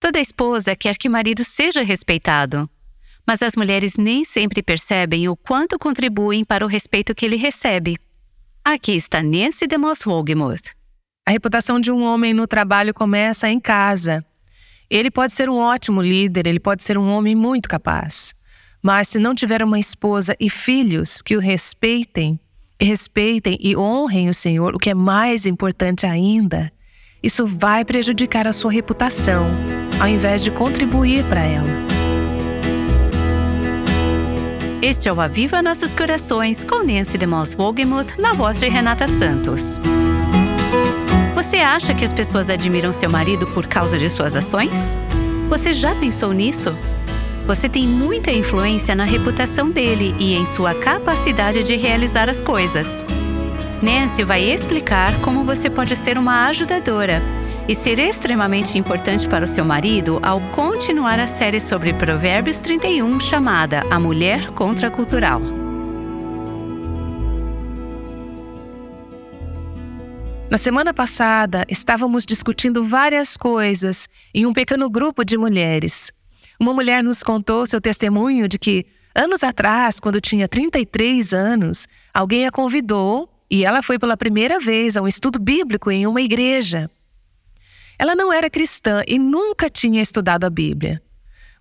Toda esposa quer que o marido seja respeitado, mas as mulheres nem sempre percebem o quanto contribuem para o respeito que ele recebe. Aqui está Nancy DeMoss Wogemuth. A reputação de um homem no trabalho começa em casa. Ele pode ser um ótimo líder, ele pode ser um homem muito capaz. Mas se não tiver uma esposa e filhos que o respeitem, respeitem e honrem o Senhor, o que é mais importante ainda, isso vai prejudicar a sua reputação, ao invés de contribuir para ela. Este é o Aviva Nossos Corações com Nancy DeMoss Wogemuth na voz de Renata Santos. Você acha que as pessoas admiram seu marido por causa de suas ações? Você já pensou nisso? Você tem muita influência na reputação dele e em sua capacidade de realizar as coisas. Nancy vai explicar como você pode ser uma ajudadora e ser extremamente importante para o seu marido ao continuar a série sobre Provérbios 31 chamada A Mulher Contracultural. Na semana passada, estávamos discutindo várias coisas em um pequeno grupo de mulheres. Uma mulher nos contou seu testemunho de que, anos atrás, quando tinha 33 anos, alguém a convidou e ela foi pela primeira vez a um estudo bíblico em uma igreja. Ela não era cristã e nunca tinha estudado a Bíblia.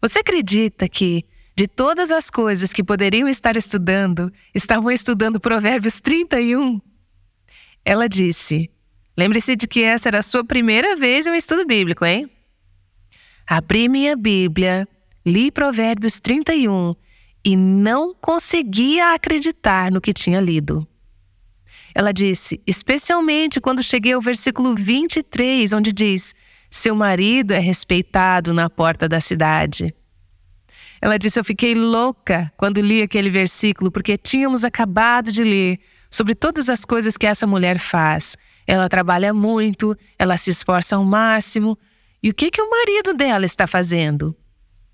Você acredita que, de todas as coisas que poderiam estar estudando, estavam estudando Provérbios 31? Ela disse: Lembre-se de que essa era a sua primeira vez em um estudo bíblico, hein? Abri minha Bíblia, li Provérbios 31 e não conseguia acreditar no que tinha lido. Ela disse, especialmente quando cheguei ao versículo 23, onde diz: Seu marido é respeitado na porta da cidade. Ela disse: Eu fiquei louca quando li aquele versículo, porque tínhamos acabado de ler sobre todas as coisas que essa mulher faz. Ela trabalha muito, ela se esforça ao máximo, e o que, que o marido dela está fazendo?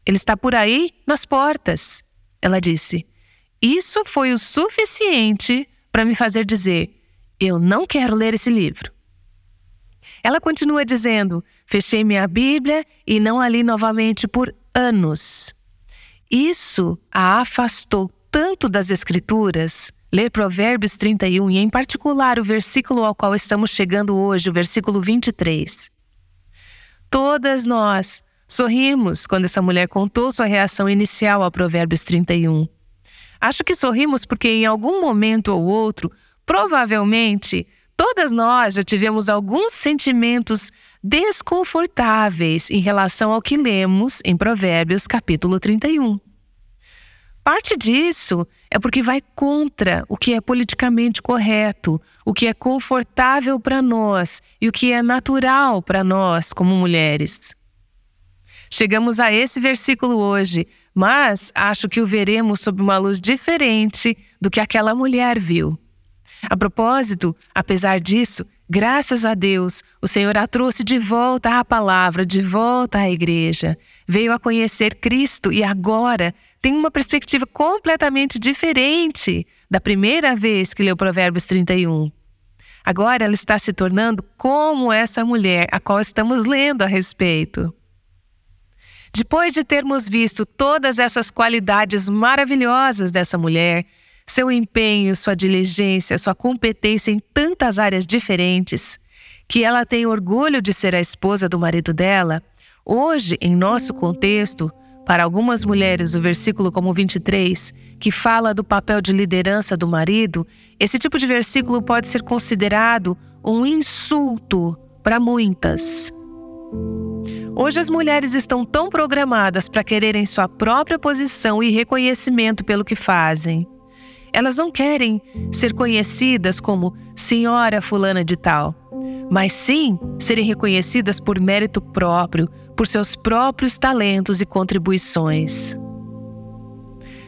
Ele está por aí, nas portas. Ela disse: Isso foi o suficiente para me fazer dizer: Eu não quero ler esse livro. Ela continua dizendo: Fechei minha Bíblia e não a li novamente por anos. Isso a afastou tanto das Escrituras. Ler Provérbios 31 e, em particular, o versículo ao qual estamos chegando hoje, o versículo 23. Todas nós sorrimos quando essa mulher contou sua reação inicial a Provérbios 31. Acho que sorrimos porque em algum momento ou outro, provavelmente, todas nós já tivemos alguns sentimentos desconfortáveis em relação ao que lemos em Provérbios capítulo 31. Parte disso é porque vai contra o que é politicamente correto, o que é confortável para nós e o que é natural para nós como mulheres. Chegamos a esse versículo hoje, mas acho que o veremos sob uma luz diferente do que aquela mulher viu. A propósito, apesar disso, graças a Deus, o Senhor a trouxe de volta à palavra, de volta à igreja. Veio a conhecer Cristo e agora tem uma perspectiva completamente diferente da primeira vez que leu Provérbios 31. Agora ela está se tornando como essa mulher a qual estamos lendo a respeito. Depois de termos visto todas essas qualidades maravilhosas dessa mulher, seu empenho, sua diligência, sua competência em tantas áreas diferentes, que ela tem orgulho de ser a esposa do marido dela, hoje, em nosso contexto, para algumas mulheres, o versículo como 23, que fala do papel de liderança do marido, esse tipo de versículo pode ser considerado um insulto para muitas. Hoje as mulheres estão tão programadas para quererem sua própria posição e reconhecimento pelo que fazem. Elas não querem ser conhecidas como senhora fulana de tal mas sim serem reconhecidas por mérito próprio, por seus próprios talentos e contribuições.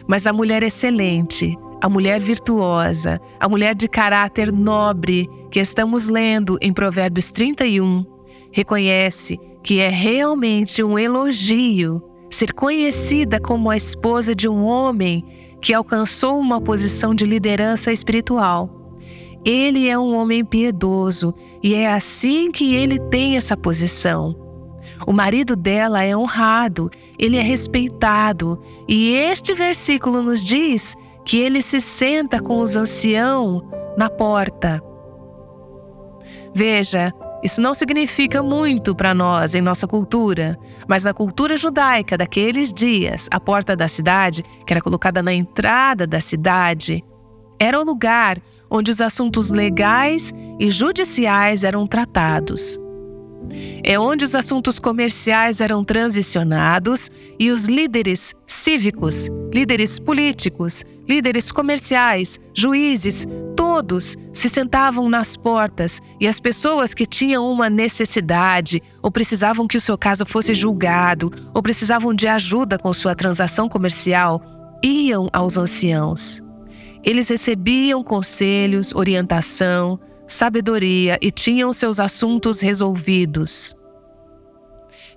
Mas a mulher excelente, a mulher virtuosa, a mulher de caráter nobre que estamos lendo em Provérbios 31, reconhece que é realmente um elogio ser conhecida como a esposa de um homem que alcançou uma posição de liderança espiritual ele é um homem piedoso e é assim que ele tem essa posição. O marido dela é honrado, ele é respeitado, e este versículo nos diz que ele se senta com os anciãos na porta. Veja, isso não significa muito para nós em nossa cultura, mas na cultura judaica daqueles dias, a porta da cidade, que era colocada na entrada da cidade, era o lugar onde os assuntos legais e judiciais eram tratados. É onde os assuntos comerciais eram transicionados e os líderes cívicos, líderes políticos, líderes comerciais, juízes, todos se sentavam nas portas e as pessoas que tinham uma necessidade ou precisavam que o seu caso fosse julgado ou precisavam de ajuda com sua transação comercial iam aos anciãos. Eles recebiam conselhos, orientação, sabedoria e tinham seus assuntos resolvidos.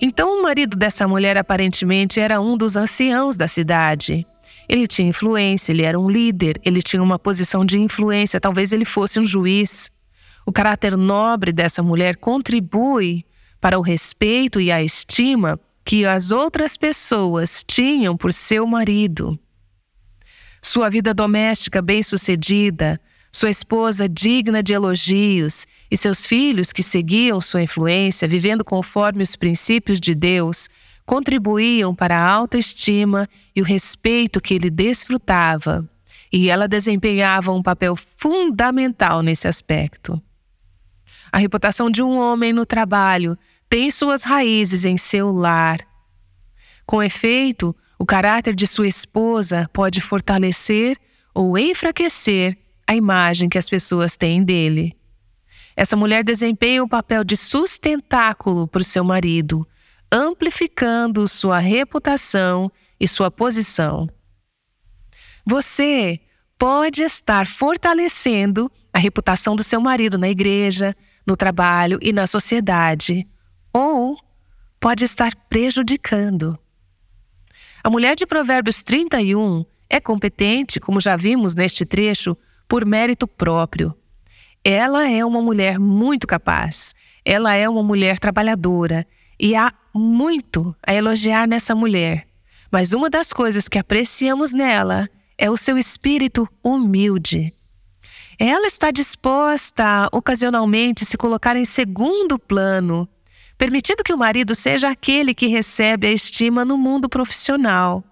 Então, o marido dessa mulher aparentemente era um dos anciãos da cidade. Ele tinha influência, ele era um líder, ele tinha uma posição de influência, talvez ele fosse um juiz. O caráter nobre dessa mulher contribui para o respeito e a estima que as outras pessoas tinham por seu marido. Sua vida doméstica bem-sucedida, sua esposa digna de elogios e seus filhos que seguiam sua influência, vivendo conforme os princípios de Deus, contribuíam para a autoestima e o respeito que ele desfrutava, e ela desempenhava um papel fundamental nesse aspecto. A reputação de um homem no trabalho tem suas raízes em seu lar. Com efeito, o caráter de sua esposa pode fortalecer ou enfraquecer a imagem que as pessoas têm dele. Essa mulher desempenha o papel de sustentáculo para o seu marido, amplificando sua reputação e sua posição. Você pode estar fortalecendo a reputação do seu marido na igreja, no trabalho e na sociedade, ou pode estar prejudicando. A mulher de Provérbios 31 é competente, como já vimos neste trecho, por mérito próprio. Ela é uma mulher muito capaz, ela é uma mulher trabalhadora e há muito a elogiar nessa mulher. Mas uma das coisas que apreciamos nela é o seu espírito humilde. Ela está disposta a ocasionalmente se colocar em segundo plano, permitindo que o marido seja aquele que recebe a estima no mundo profissional.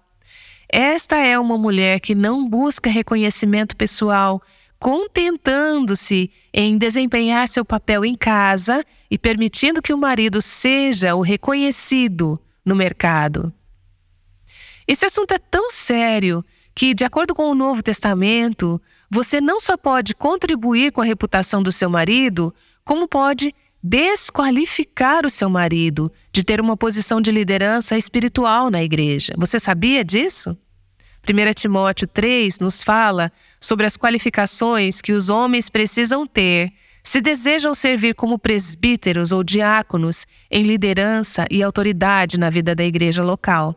Esta é uma mulher que não busca reconhecimento pessoal, contentando-se em desempenhar seu papel em casa e permitindo que o marido seja o reconhecido no mercado. Esse assunto é tão sério que, de acordo com o Novo Testamento, você não só pode contribuir com a reputação do seu marido, como pode desqualificar o seu marido de ter uma posição de liderança espiritual na igreja. Você sabia disso? 1 Timóteo 3 nos fala sobre as qualificações que os homens precisam ter se desejam servir como presbíteros ou diáconos em liderança e autoridade na vida da igreja local.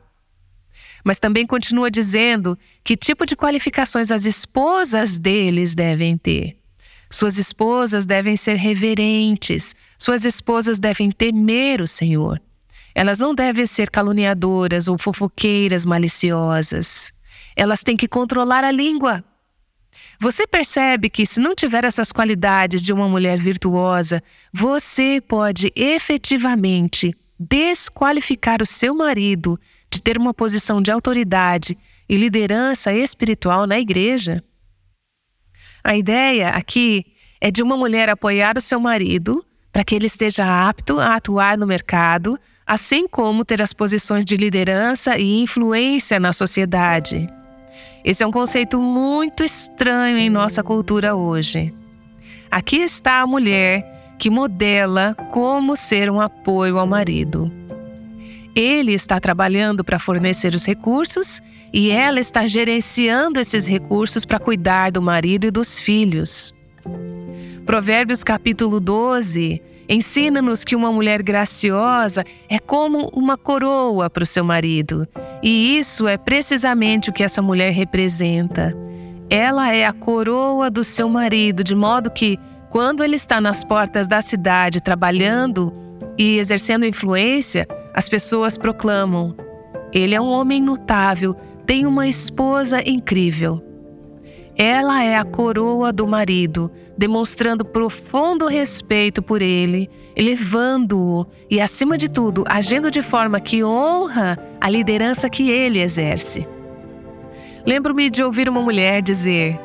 Mas também continua dizendo que tipo de qualificações as esposas deles devem ter. Suas esposas devem ser reverentes, suas esposas devem temer o Senhor. Elas não devem ser caluniadoras ou fofoqueiras maliciosas. Elas têm que controlar a língua. Você percebe que, se não tiver essas qualidades de uma mulher virtuosa, você pode efetivamente desqualificar o seu marido de ter uma posição de autoridade e liderança espiritual na igreja? A ideia aqui é de uma mulher apoiar o seu marido para que ele esteja apto a atuar no mercado, assim como ter as posições de liderança e influência na sociedade. Esse é um conceito muito estranho em nossa cultura hoje. Aqui está a mulher que modela como ser um apoio ao marido. Ele está trabalhando para fornecer os recursos e ela está gerenciando esses recursos para cuidar do marido e dos filhos. Provérbios capítulo 12 Ensina-nos que uma mulher graciosa é como uma coroa para o seu marido. E isso é precisamente o que essa mulher representa. Ela é a coroa do seu marido, de modo que, quando ele está nas portas da cidade trabalhando e exercendo influência, as pessoas proclamam: ele é um homem notável, tem uma esposa incrível. Ela é a coroa do marido, demonstrando profundo respeito por ele, elevando-o e, acima de tudo, agindo de forma que honra a liderança que ele exerce. Lembro-me de ouvir uma mulher dizer: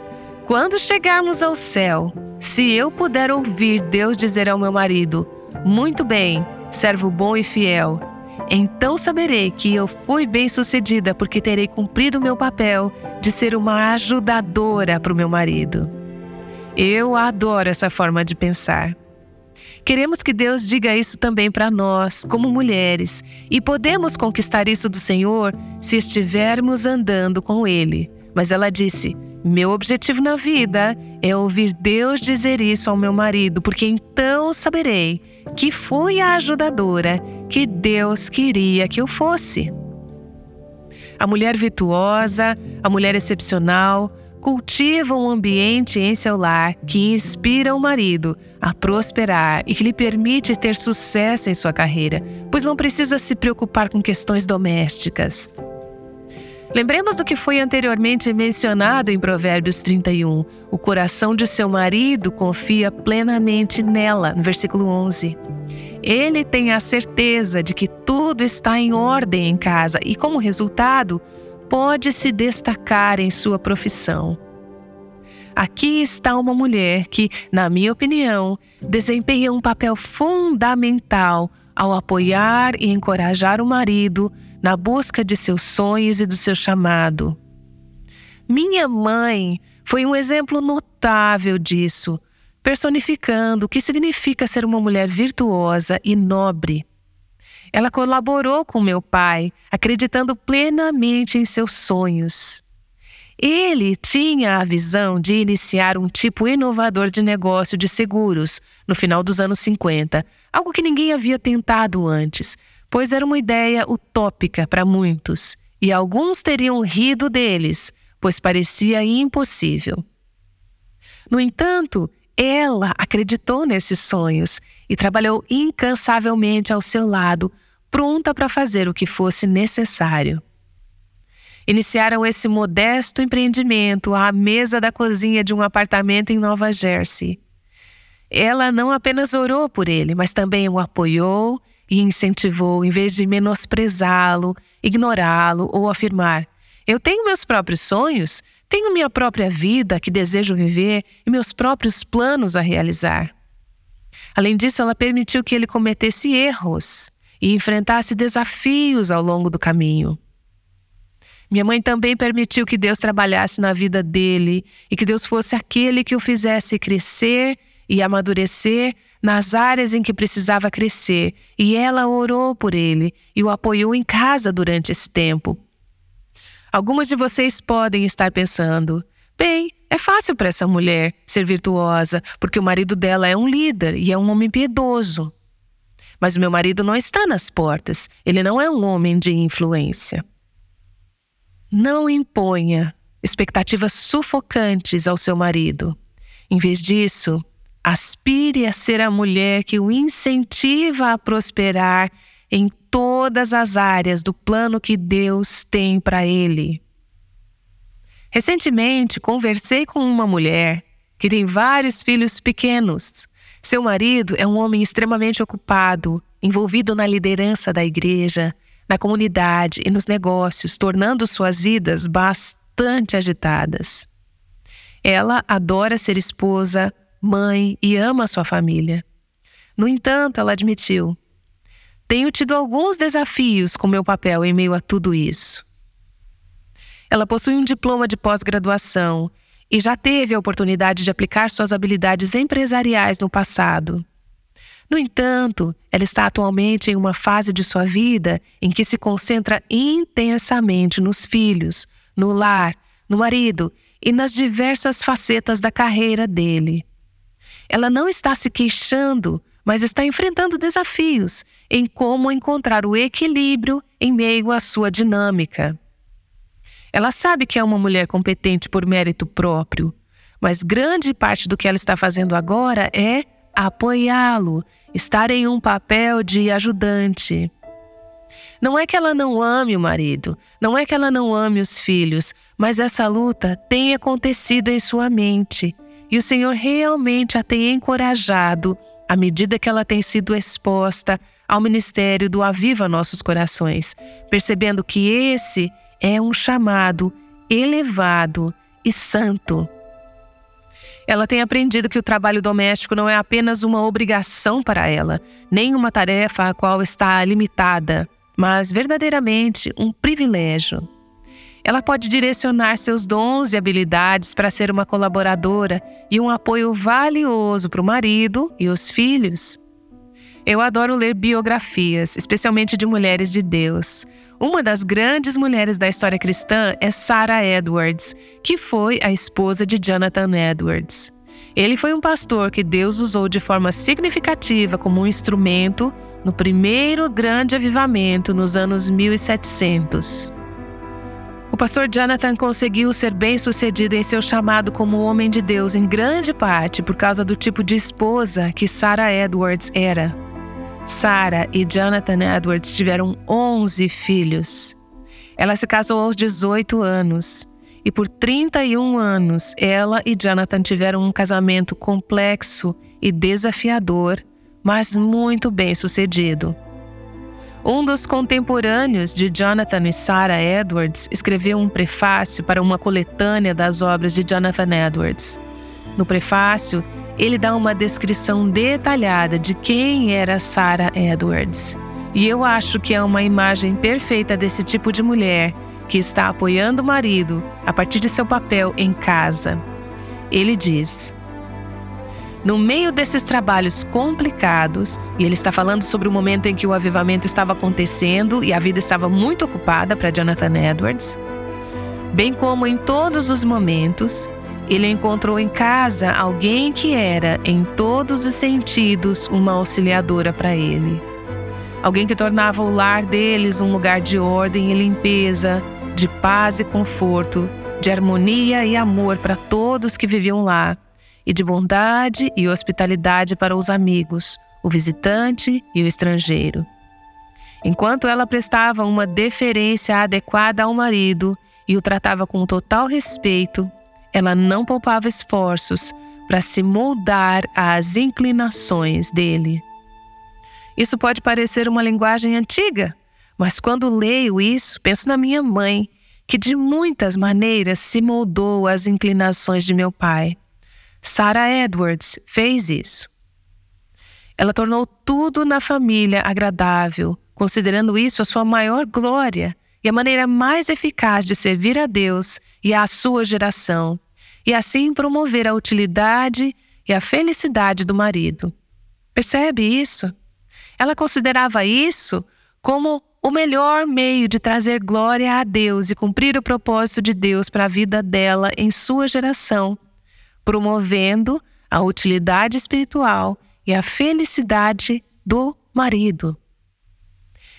Quando chegarmos ao céu, se eu puder ouvir Deus dizer ao meu marido: Muito bem, servo bom e fiel, então saberei que eu fui bem-sucedida, porque terei cumprido meu papel de ser uma ajudadora para o meu marido. Eu adoro essa forma de pensar. Queremos que Deus diga isso também para nós, como mulheres, e podemos conquistar isso do Senhor se estivermos andando com Ele. Mas ela disse: meu objetivo na vida é ouvir Deus dizer isso ao meu marido, porque então saberei que fui a ajudadora que Deus queria que eu fosse. A mulher virtuosa, a mulher excepcional, cultiva um ambiente em seu lar que inspira o marido a prosperar e que lhe permite ter sucesso em sua carreira, pois não precisa se preocupar com questões domésticas. Lembremos do que foi anteriormente mencionado em Provérbios 31. O coração de seu marido confia plenamente nela, no versículo 11. Ele tem a certeza de que tudo está em ordem em casa e, como resultado, pode se destacar em sua profissão. Aqui está uma mulher que, na minha opinião, desempenha um papel fundamental ao apoiar e encorajar o marido na busca de seus sonhos e do seu chamado. Minha mãe foi um exemplo notável disso, personificando o que significa ser uma mulher virtuosa e nobre. Ela colaborou com meu pai, acreditando plenamente em seus sonhos. Ele tinha a visão de iniciar um tipo inovador de negócio de seguros no final dos anos 50, algo que ninguém havia tentado antes, pois era uma ideia utópica para muitos, e alguns teriam rido deles, pois parecia impossível. No entanto, ela acreditou nesses sonhos e trabalhou incansavelmente ao seu lado, pronta para fazer o que fosse necessário. Iniciaram esse modesto empreendimento à mesa da cozinha de um apartamento em Nova Jersey. Ela não apenas orou por ele, mas também o apoiou e incentivou em vez de menosprezá-lo, ignorá-lo ou afirmar: Eu tenho meus próprios sonhos, tenho minha própria vida que desejo viver e meus próprios planos a realizar. Além disso, ela permitiu que ele cometesse erros e enfrentasse desafios ao longo do caminho. Minha mãe também permitiu que Deus trabalhasse na vida dele e que Deus fosse aquele que o fizesse crescer e amadurecer nas áreas em que precisava crescer, e ela orou por ele e o apoiou em casa durante esse tempo. Algumas de vocês podem estar pensando: bem, é fácil para essa mulher ser virtuosa, porque o marido dela é um líder e é um homem piedoso. Mas o meu marido não está nas portas, ele não é um homem de influência. Não imponha expectativas sufocantes ao seu marido. Em vez disso, Aspire a ser a mulher que o incentiva a prosperar em todas as áreas do plano que Deus tem para ele. Recentemente, conversei com uma mulher que tem vários filhos pequenos. Seu marido é um homem extremamente ocupado, envolvido na liderança da igreja, na comunidade e nos negócios, tornando suas vidas bastante agitadas. Ela adora ser esposa, mãe e ama sua família. No entanto, ela admitiu: Tenho tido alguns desafios com meu papel em meio a tudo isso. Ela possui um diploma de pós-graduação e já teve a oportunidade de aplicar suas habilidades empresariais no passado. No entanto, ela está atualmente em uma fase de sua vida em que se concentra intensamente nos filhos, no lar, no marido e nas diversas facetas da carreira dele. Ela não está se queixando, mas está enfrentando desafios em como encontrar o equilíbrio em meio à sua dinâmica. Ela sabe que é uma mulher competente por mérito próprio, mas grande parte do que ela está fazendo agora é apoiá-lo, estar em um papel de ajudante. Não é que ela não ame o marido, não é que ela não ame os filhos, mas essa luta tem acontecido em sua mente. E o Senhor realmente a tem encorajado à medida que ela tem sido exposta ao ministério do Aviva Nossos Corações, percebendo que esse é um chamado elevado e santo. Ela tem aprendido que o trabalho doméstico não é apenas uma obrigação para ela, nem uma tarefa a qual está limitada, mas verdadeiramente um privilégio. Ela pode direcionar seus dons e habilidades para ser uma colaboradora e um apoio valioso para o marido e os filhos. Eu adoro ler biografias, especialmente de mulheres de Deus. Uma das grandes mulheres da história cristã é Sarah Edwards, que foi a esposa de Jonathan Edwards. Ele foi um pastor que Deus usou de forma significativa como um instrumento no primeiro grande avivamento nos anos 1700. O pastor Jonathan conseguiu ser bem-sucedido em seu chamado como homem de Deus em grande parte por causa do tipo de esposa que Sarah Edwards era. Sarah e Jonathan Edwards tiveram 11 filhos. Ela se casou aos 18 anos e por 31 anos ela e Jonathan tiveram um casamento complexo e desafiador, mas muito bem sucedido. Um dos contemporâneos de Jonathan e Sarah Edwards escreveu um prefácio para uma coletânea das obras de Jonathan Edwards. No prefácio, ele dá uma descrição detalhada de quem era Sarah Edwards. E eu acho que é uma imagem perfeita desse tipo de mulher que está apoiando o marido a partir de seu papel em casa. Ele diz: No meio desses trabalhos complicados, e ele está falando sobre o momento em que o avivamento estava acontecendo e a vida estava muito ocupada para Jonathan Edwards, bem como em todos os momentos, ele encontrou em casa alguém que era, em todos os sentidos, uma auxiliadora para ele. Alguém que tornava o lar deles um lugar de ordem e limpeza, de paz e conforto, de harmonia e amor para todos que viviam lá, e de bondade e hospitalidade para os amigos, o visitante e o estrangeiro. Enquanto ela prestava uma deferência adequada ao marido e o tratava com total respeito, ela não poupava esforços para se moldar às inclinações dele. Isso pode parecer uma linguagem antiga, mas quando leio isso, penso na minha mãe, que de muitas maneiras se moldou às inclinações de meu pai. Sarah Edwards fez isso. Ela tornou tudo na família agradável, considerando isso a sua maior glória e a maneira mais eficaz de servir a Deus e à sua geração, e assim promover a utilidade e a felicidade do marido. Percebe isso? Ela considerava isso como o melhor meio de trazer glória a Deus e cumprir o propósito de Deus para a vida dela em sua geração, promovendo a utilidade espiritual e a felicidade do marido.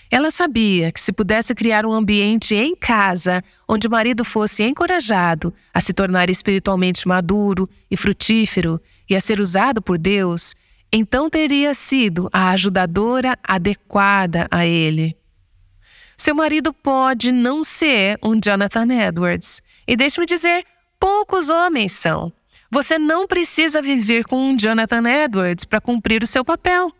Ela sabia que se pudesse criar um ambiente em casa onde o marido fosse encorajado a se tornar espiritualmente maduro e frutífero e a ser usado por Deus, então teria sido a ajudadora adequada a ele. Seu marido pode não ser um Jonathan Edwards. E deixe-me dizer, poucos homens são. Você não precisa viver com um Jonathan Edwards para cumprir o seu papel.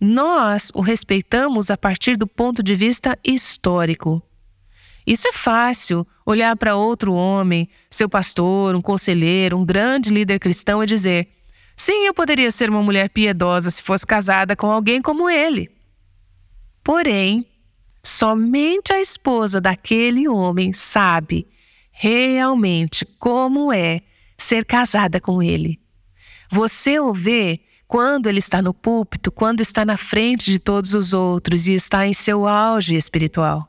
Nós o respeitamos a partir do ponto de vista histórico. Isso é fácil, olhar para outro homem, seu pastor, um conselheiro, um grande líder cristão e dizer: sim, eu poderia ser uma mulher piedosa se fosse casada com alguém como ele. Porém, somente a esposa daquele homem sabe realmente como é ser casada com ele. Você o vê quando ele está no púlpito, quando está na frente de todos os outros e está em seu auge espiritual.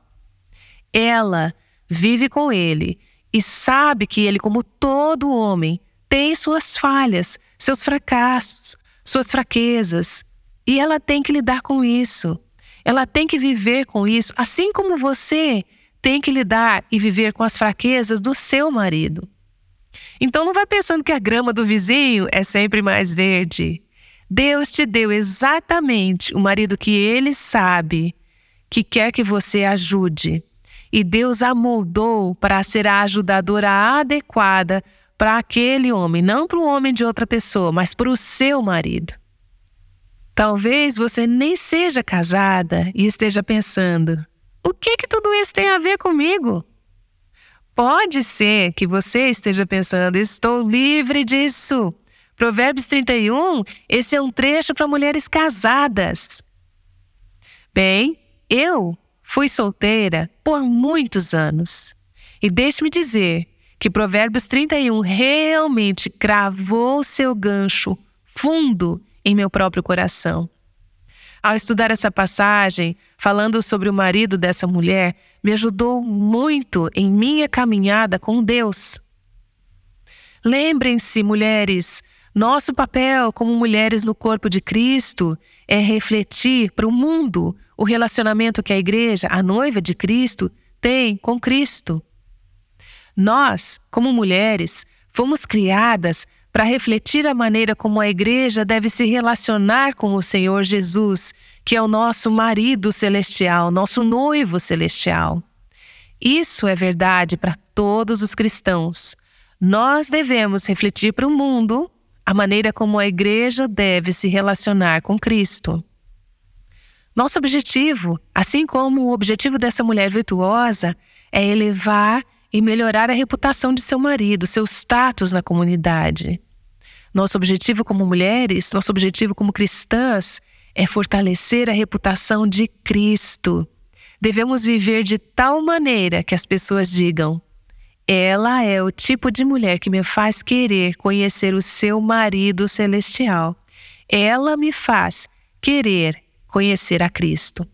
Ela vive com ele e sabe que ele, como todo homem, tem suas falhas, seus fracassos, suas fraquezas. E ela tem que lidar com isso. Ela tem que viver com isso, assim como você tem que lidar e viver com as fraquezas do seu marido. Então não vai pensando que a grama do vizinho é sempre mais verde. Deus te deu exatamente o marido que ele sabe que quer que você ajude. E Deus a moldou para ser a ajudadora adequada para aquele homem, não para o homem de outra pessoa, mas para o seu marido. Talvez você nem seja casada e esteja pensando: o que que tudo isso tem a ver comigo? Pode ser que você esteja pensando: estou livre disso. Provérbios 31, esse é um trecho para mulheres casadas. Bem, eu fui solteira por muitos anos. E deixe-me dizer que Provérbios 31 realmente cravou seu gancho fundo em meu próprio coração. Ao estudar essa passagem, falando sobre o marido dessa mulher, me ajudou muito em minha caminhada com Deus. Lembrem-se, mulheres, nosso papel como mulheres no corpo de Cristo é refletir para o mundo o relacionamento que a igreja, a noiva de Cristo, tem com Cristo. Nós, como mulheres, fomos criadas para refletir a maneira como a igreja deve se relacionar com o Senhor Jesus, que é o nosso marido celestial, nosso noivo celestial. Isso é verdade para todos os cristãos. Nós devemos refletir para o mundo a maneira como a igreja deve se relacionar com Cristo. Nosso objetivo, assim como o objetivo dessa mulher virtuosa, é elevar e melhorar a reputação de seu marido, seu status na comunidade. Nosso objetivo como mulheres, nosso objetivo como cristãs, é fortalecer a reputação de Cristo. Devemos viver de tal maneira que as pessoas digam: ela é o tipo de mulher que me faz querer conhecer o seu marido celestial. Ela me faz querer conhecer a Cristo.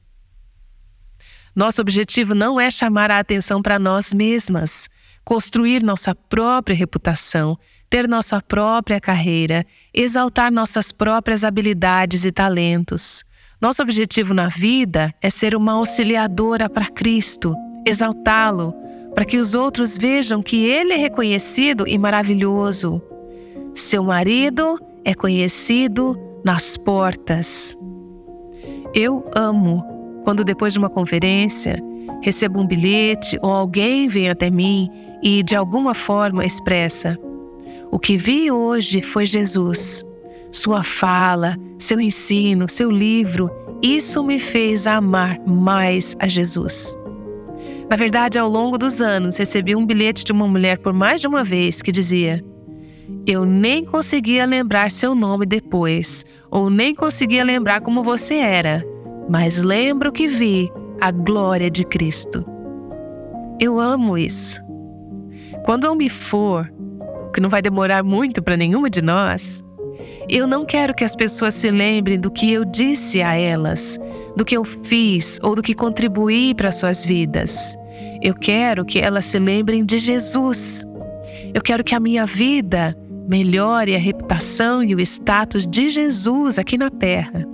Nosso objetivo não é chamar a atenção para nós mesmas, construir nossa própria reputação, ter nossa própria carreira, exaltar nossas próprias habilidades e talentos. Nosso objetivo na vida é ser uma auxiliadora para Cristo, exaltá-lo, para que os outros vejam que ele é reconhecido e maravilhoso. Seu marido é conhecido nas portas. Eu amo quando, depois de uma conferência, recebo um bilhete ou alguém vem até mim e, de alguma forma, expressa: O que vi hoje foi Jesus. Sua fala, seu ensino, seu livro, isso me fez amar mais a Jesus. Na verdade, ao longo dos anos, recebi um bilhete de uma mulher por mais de uma vez que dizia: Eu nem conseguia lembrar seu nome depois, ou nem conseguia lembrar como você era, mas lembro que vi a glória de Cristo. Eu amo isso. Quando eu me for, que não vai demorar muito para nenhuma de nós, eu não quero que as pessoas se lembrem do que eu disse a elas, do que eu fiz ou do que contribuí para suas vidas. Eu quero que elas se lembrem de Jesus. Eu quero que a minha vida melhore a reputação e o status de Jesus aqui na terra.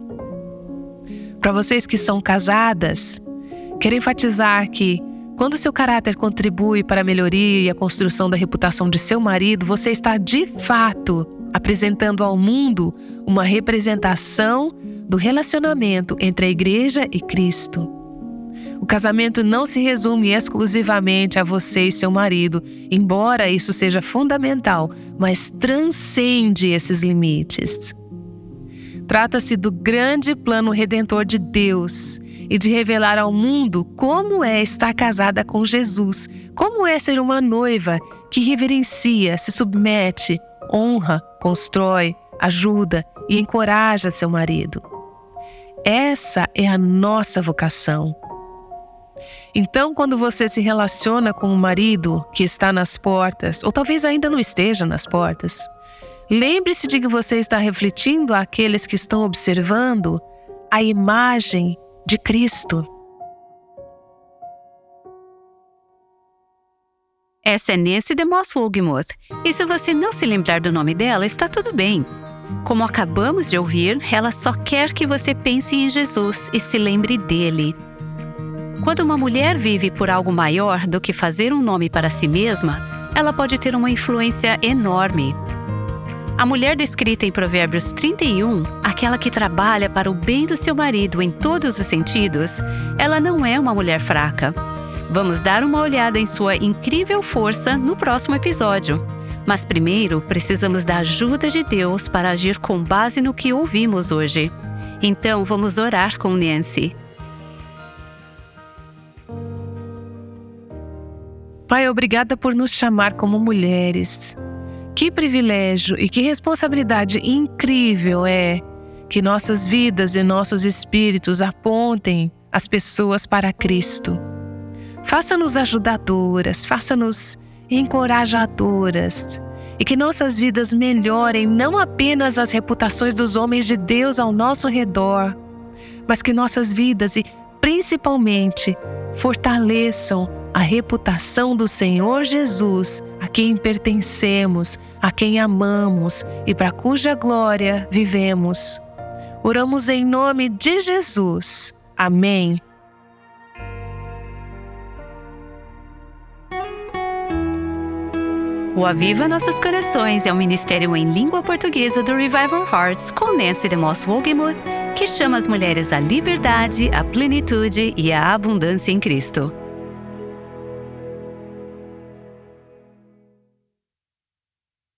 Para vocês que são casadas, quero enfatizar que quando seu caráter contribui para a melhoria e a construção da reputação de seu marido, você está de fato apresentando ao mundo uma representação do relacionamento entre a igreja e Cristo. O casamento não se resume exclusivamente a você e seu marido, embora isso seja fundamental, mas transcende esses limites. Trata-se do grande plano redentor de Deus e de revelar ao mundo como é estar casada com Jesus, como é ser uma noiva que reverencia, se submete, honra, constrói, ajuda e encoraja seu marido. Essa é a nossa vocação. Então, quando você se relaciona com um marido que está nas portas, ou talvez ainda não esteja nas portas, lembre-se de que você está refletindo àqueles que estão observando a imagem de Cristo. Essa é Nancy DeMoss Wogemuth, e se você não se lembrar do nome dela, está tudo bem. Como acabamos de ouvir, ela só quer que você pense em Jesus e se lembre dele. Quando uma mulher vive por algo maior do que fazer um nome para si mesma, ela pode ter uma influência enorme. A mulher descrita em Provérbios 31, a aquela que trabalha para o bem do seu marido em todos os sentidos, ela não é uma mulher fraca. Vamos dar uma olhada em sua incrível força no próximo episódio. Mas primeiro precisamos da ajuda de Deus para agir com base no que ouvimos hoje. Então vamos orar com Nancy. Pai, obrigada por nos chamar como mulheres. Que privilégio e que responsabilidade incrível é que nossas vidas e nossos espíritos apontem as pessoas para Cristo. Faça-nos ajudadoras, faça-nos encorajadoras e que nossas vidas melhorem não apenas as reputações dos homens de Deus ao nosso redor, mas que nossas vidas e principalmente fortaleçam a reputação do Senhor Jesus, a quem pertencemos, a quem amamos e para cuja glória vivemos. Oramos em nome de Jesus. Amém. O Aviva Nossos Corações é um ministério em língua portuguesa do Revival Hearts com Nancy DeMoss Wogemuth, que chama as mulheres à liberdade, à plenitude e à abundância em Cristo.